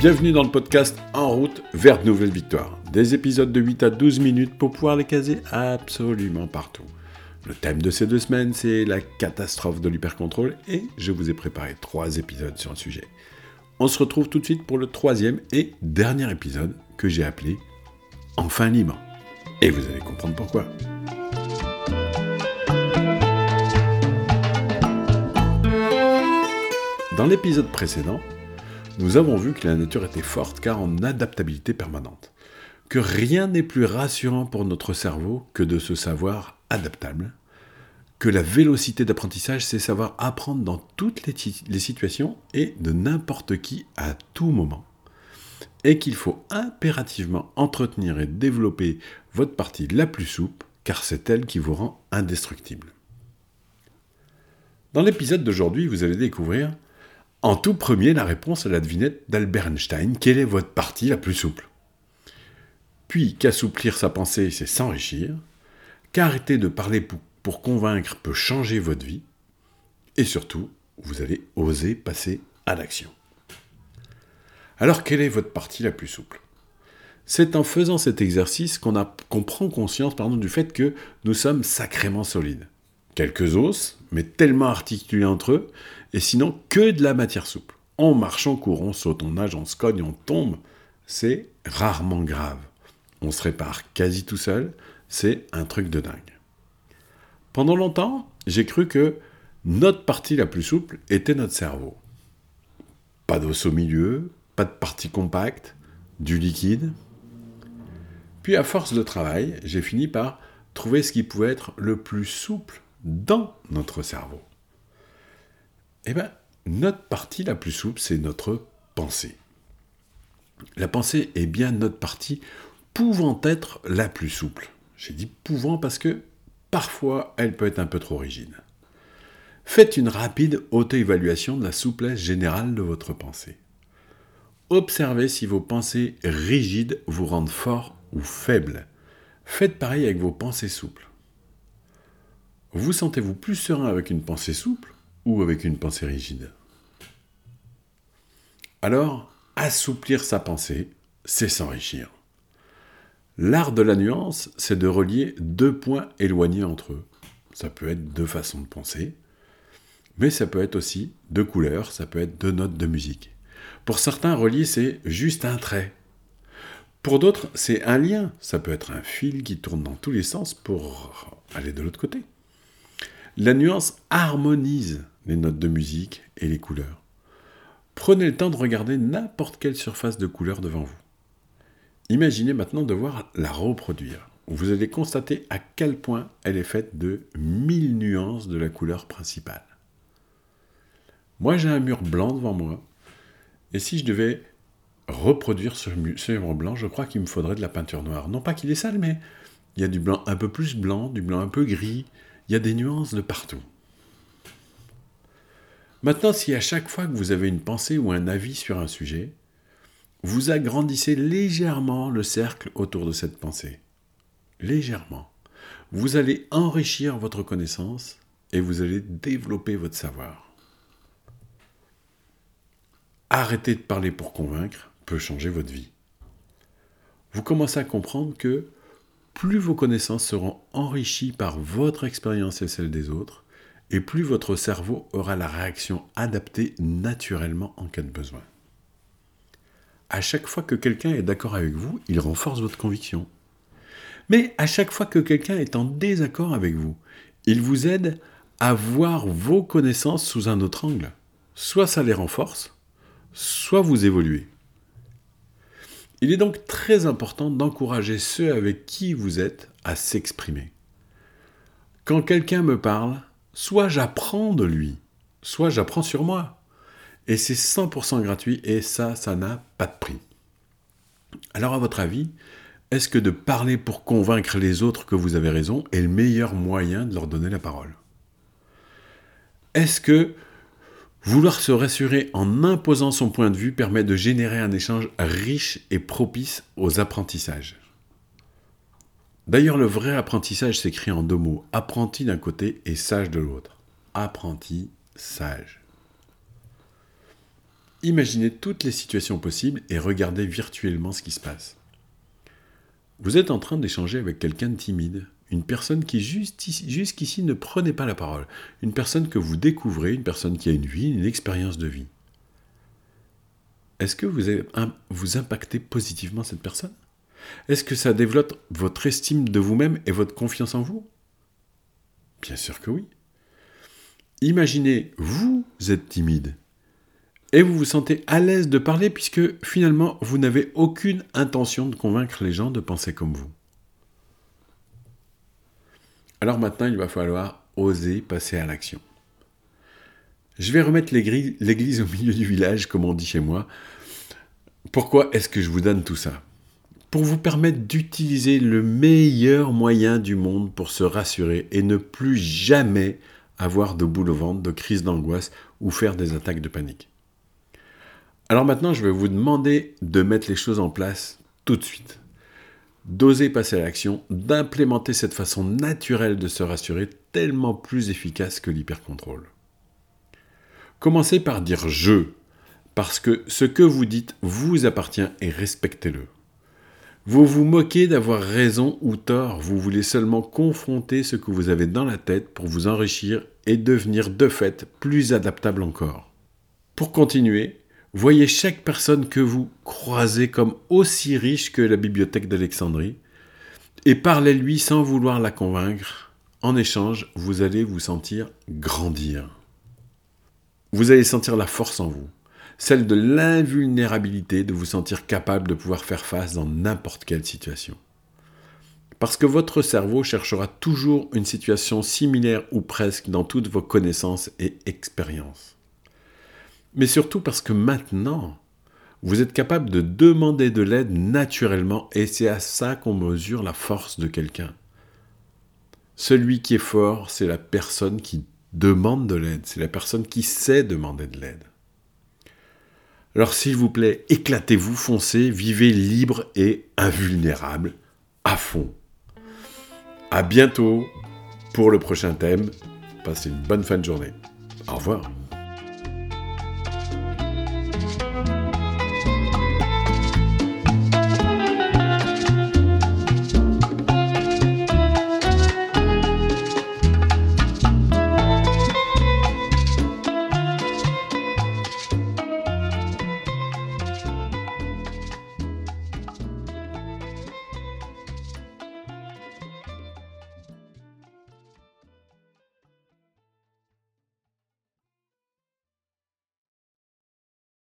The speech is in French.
Bienvenue dans le podcast En route vers de nouvelles victoires. Des épisodes de 8 à 12 minutes pour pouvoir les caser absolument partout. Le thème de ces deux semaines, c'est la catastrophe de l'hypercontrôle et je vous ai préparé trois épisodes sur le sujet. On se retrouve tout de suite pour le troisième et dernier épisode que j'ai appelé Enfin libre. Et vous allez comprendre pourquoi. Dans l'épisode précédent, nous avons vu que la nature était forte car en adaptabilité permanente, que rien n'est plus rassurant pour notre cerveau que de se savoir adaptable, que la vélocité d'apprentissage, c'est savoir apprendre dans toutes les, situations et de n'importe qui à tout moment, et qu'il faut impérativement entretenir et développer votre partie la plus souple, car c'est elle qui vous rend indestructible. Dans l'épisode d'aujourd'hui, vous allez découvrir en tout premier la réponse à la devinette d'Albert Einstein quelle est votre partie la plus souple? Puis qu'assouplir sa pensée, c'est s'enrichir, qu'arrêter de parler pour, convaincre peut changer votre vie, et surtout, vous allez oser passer à l'action. Alors, quelle est votre partie la plus souple? C'est en faisant cet exercice qu'on prend conscience du fait que nous sommes sacrément solides. Quelques os, mais tellement articulés entre eux, et sinon que de la matière souple. On court, on saute, on nage, on se cogne, on tombe. C'est rarement grave. On se répare quasi tout seul, c'est un truc de dingue. Pendant longtemps, j'ai cru que notre partie la plus souple était notre cerveau. Pas d'os au milieu, pas de partie compacte, du liquide. Puis à force de travail, j'ai fini par trouver ce qui pouvait être le plus souple dans notre cerveau. Eh bien, notre partie la plus souple, c'est notre pensée. La pensée est bien notre partie pouvant être la plus souple. J'ai dit pouvant parce que parfois elle peut être un peu trop rigide. Faites une rapide auto-évaluation de la souplesse générale de votre pensée. Observez si vos pensées rigides vous rendent fort ou faible. Faites pareil avec vos pensées souples. Vous sentez-vous plus serein avec une pensée souple ou avec une pensée rigide? Alors, assouplir sa pensée, c'est s'enrichir. L'art de la nuance, c'est de relier deux points éloignés entre eux. Ça peut être deux façons de penser, mais ça peut être aussi deux couleurs, ça peut être deux notes de musique. Pour certains, relier, c'est juste un trait. Pour d'autres, c'est un lien. Ça peut être un fil qui tourne dans tous les sens pour aller de l'autre côté. La nuance harmonise les notes de musique et les couleurs. Prenez le temps de regarder n'importe quelle surface de couleur devant vous. Imaginez maintenant devoir la reproduire. Vous allez constater à quel point elle est faite de mille nuances de la couleur principale. Moi, j'ai un mur blanc devant moi, et si je devais reproduire ce, mur blanc, je crois qu'il me faudrait de la peinture noire. Non pas qu'il est sale, mais il y a du blanc un peu plus blanc, du blanc un peu gris, il y a des nuances de partout. Maintenant, si à chaque fois que vous avez une pensée ou un avis sur un sujet, vous agrandissez légèrement le cercle autour de cette pensée. Légèrement. Vous allez enrichir votre connaissance et vous allez développer votre savoir. Arrêter de parler pour convaincre peut changer votre vie. Vous commencez à comprendre que plus vos connaissances seront enrichies par votre expérience et celle des autres, et plus votre cerveau aura la réaction adaptée naturellement en cas de besoin à chaque fois que quelqu'un est d'accord avec vous, il renforce votre conviction. Mais à chaque fois que quelqu'un est en désaccord avec vous, il vous aide à voir vos connaissances sous un autre angle. Soit ça les renforce, soit vous évoluez. Il est donc très important d'encourager ceux avec qui vous êtes à s'exprimer. Quand quelqu'un me parle, soit j'apprends de lui, soit j'apprends sur moi. Et c'est 100% gratuit et ça, ça n'a pas de prix. Alors à votre avis, est-ce que de parler pour convaincre les autres que vous avez raison est le meilleur moyen de leur donner la parole? Est-ce que vouloir se rassurer en imposant son point de vue permet de générer un échange riche et propice aux apprentissages D'ailleurs, le vrai apprentissage s'écrit en deux mots, apprenti d'un côté et sage de l'autre. Apprenti, sage. Imaginez toutes les situations possibles et regardez virtuellement ce qui se passe. Vous êtes en train d'échanger avec quelqu'un de timide, une personne qui jusqu'ici ne prenait pas la parole, une personne que vous découvrez, une personne qui a une vie, une expérience de vie. Est-ce que vous, impactez positivement cette personne? Est-ce que ça développe votre estime de vous-même et votre confiance en vous? Bien sûr que oui. Imaginez, vous êtes timide et vous vous sentez à l'aise de parler puisque finalement vous n'avez aucune intention de convaincre les gens de penser comme vous. Alors maintenant, il va falloir oser passer à l'action. Je vais remettre l'église au milieu du village, comme on dit chez moi. Pourquoi est-ce que je vous donne tout ça? Pour vous permettre d'utiliser le meilleur moyen du monde pour se rassurer et ne plus jamais avoir de boule au ventre, de crise d'angoisse ou faire des attaques de panique. Alors maintenant, je vais vous demander de mettre les choses en place tout de suite. D'oser passer à l'action, d'implémenter cette façon naturelle de se rassurer tellement plus efficace que l'hypercontrôle. Commencez par dire je, parce que ce que vous dites vous appartient et respectez-le. Vous vous moquez d'avoir raison ou tort, vous voulez seulement confronter ce que vous avez dans la tête pour vous enrichir et devenir de fait plus adaptable encore. Pour continuer, Voyez chaque personne que vous croisez comme aussi riche que la bibliothèque d'Alexandrie et parlez-lui sans vouloir la convaincre. En échange, vous allez vous sentir grandir. Vous allez sentir la force en vous, celle de l'invulnérabilité, de vous sentir capable de pouvoir faire face dans n'importe quelle situation. Parce que votre cerveau cherchera toujours une situation similaire ou presque dans toutes vos connaissances et expériences mais surtout parce que maintenant, vous êtes capable de demander de l'aide naturellement et c'est à ça qu'on mesure la force de quelqu'un. Celui qui est fort, c'est la personne qui demande de l'aide, c'est la personne qui sait demander de l'aide. Alors s'il vous plaît, éclatez-vous, foncez, vivez libre et invulnérable, à fond. À bientôt pour le prochain thème. Passez une bonne fin de journée. Au revoir.